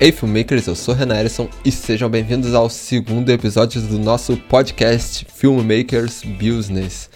Ei filmmakers, eu sou Renan Erison e sejam bem-vindos ao segundo episódio do nosso podcast Filmmakers Business.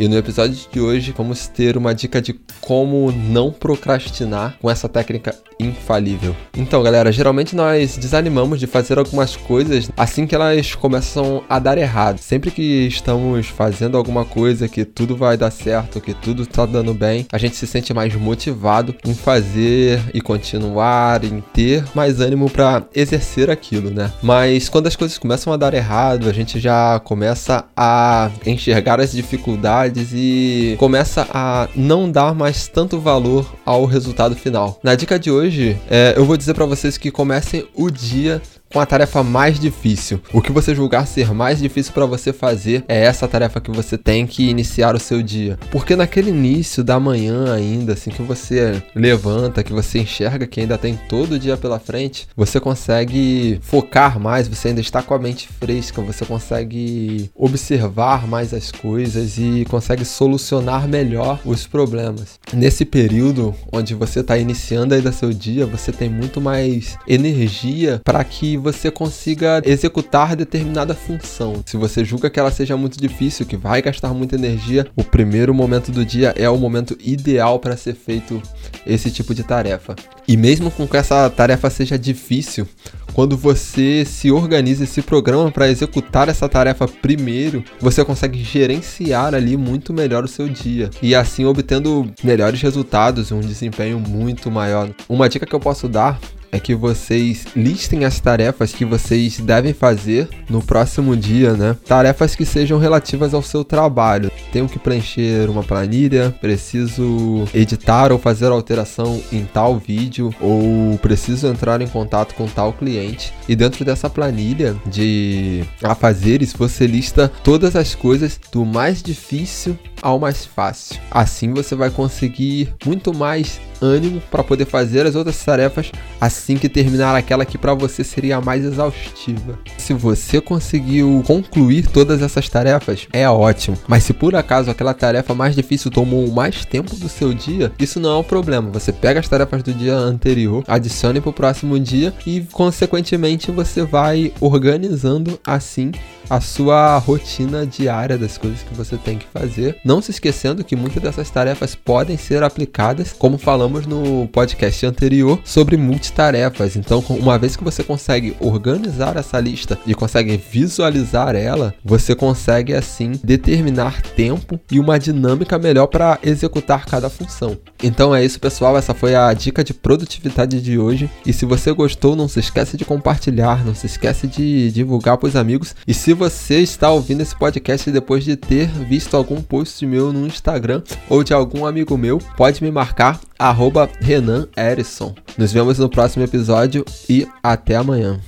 E no episódio de hoje vamos ter uma dica de como não procrastinar com essa técnica infalível. Então, galera, geralmente nós desanimamos de fazer algumas coisas assim que elas começam a dar errado. Sempre que estamos fazendo alguma coisa que tudo vai dar certo, que tudo tá dando bem, a gente se sente mais motivado em fazer e continuar, em ter mais ânimo para exercer aquilo, né? Mas quando as coisas começam a dar errado, a gente já começa a enxergar as dificuldades e começa a não dar mais tanto valor ao resultado final. Na dica de hoje, é, eu vou dizer para vocês que comecem o dia com a tarefa mais difícil. O que você julgar ser mais difícil para você fazer é essa tarefa que você tem que iniciar o seu dia. Porque naquele início da manhã ainda, assim que você levanta, que você enxerga que ainda tem todo o dia pela frente, você consegue focar mais, você ainda está com a mente fresca, você consegue observar mais as coisas e consegue solucionar melhor os problemas. Nesse período onde você está iniciando ainda seu dia, você tem muito mais energia para que você consiga executar determinada função. Se você julga que ela seja muito difícil, que vai gastar muita energia, o primeiro momento do dia é o momento ideal para ser feito esse tipo de tarefa. E mesmo com que essa tarefa seja difícil, quando você se organiza e se programa para executar essa tarefa primeiro, você consegue gerenciar ali muito melhor o seu dia e assim obtendo melhores resultados, um desempenho muito maior. Uma dica que eu posso dar é que vocês listem as tarefas que vocês devem fazer no próximo dia, né? Tarefas que sejam relativas ao seu trabalho. Tenho que preencher uma planilha, preciso editar ou fazer alteração em tal vídeo, ou preciso entrar em contato com tal cliente. E dentro dessa planilha de afazeres, você lista todas as coisas do mais difícil ao mais fácil. Assim você vai conseguir muito mais ânimo para poder fazer as outras tarefas assim que terminar aquela que para você seria a mais exaustiva. Se você conseguiu concluir todas essas tarefas, é ótimo. Mas se por acaso aquela tarefa mais difícil tomou mais tempo do seu dia, isso não é um problema. Você pega as tarefas do dia anterior, adicione para o próximo dia e consequentemente você vai organizando assim a sua rotina diária das coisas que você tem que fazer. Não se esquecendo que muitas dessas tarefas podem ser aplicadas, como falamos no podcast anterior, sobre multitarefas. Então, uma vez que você consegue organizar essa lista e consegue visualizar ela, você consegue assim determinar tempo e uma dinâmica melhor para executar cada função. Então é isso, pessoal. Essa foi a dica de produtividade de hoje. E se você gostou, não se esquece de compartilhar, não se esquece de divulgar para os amigos. E se você está ouvindo esse podcast depois de ter visto algum post meu no Instagram ou de algum amigo meu, pode me marcar arroba Renan Erison. Nos vemos no próximo episódio e até amanhã.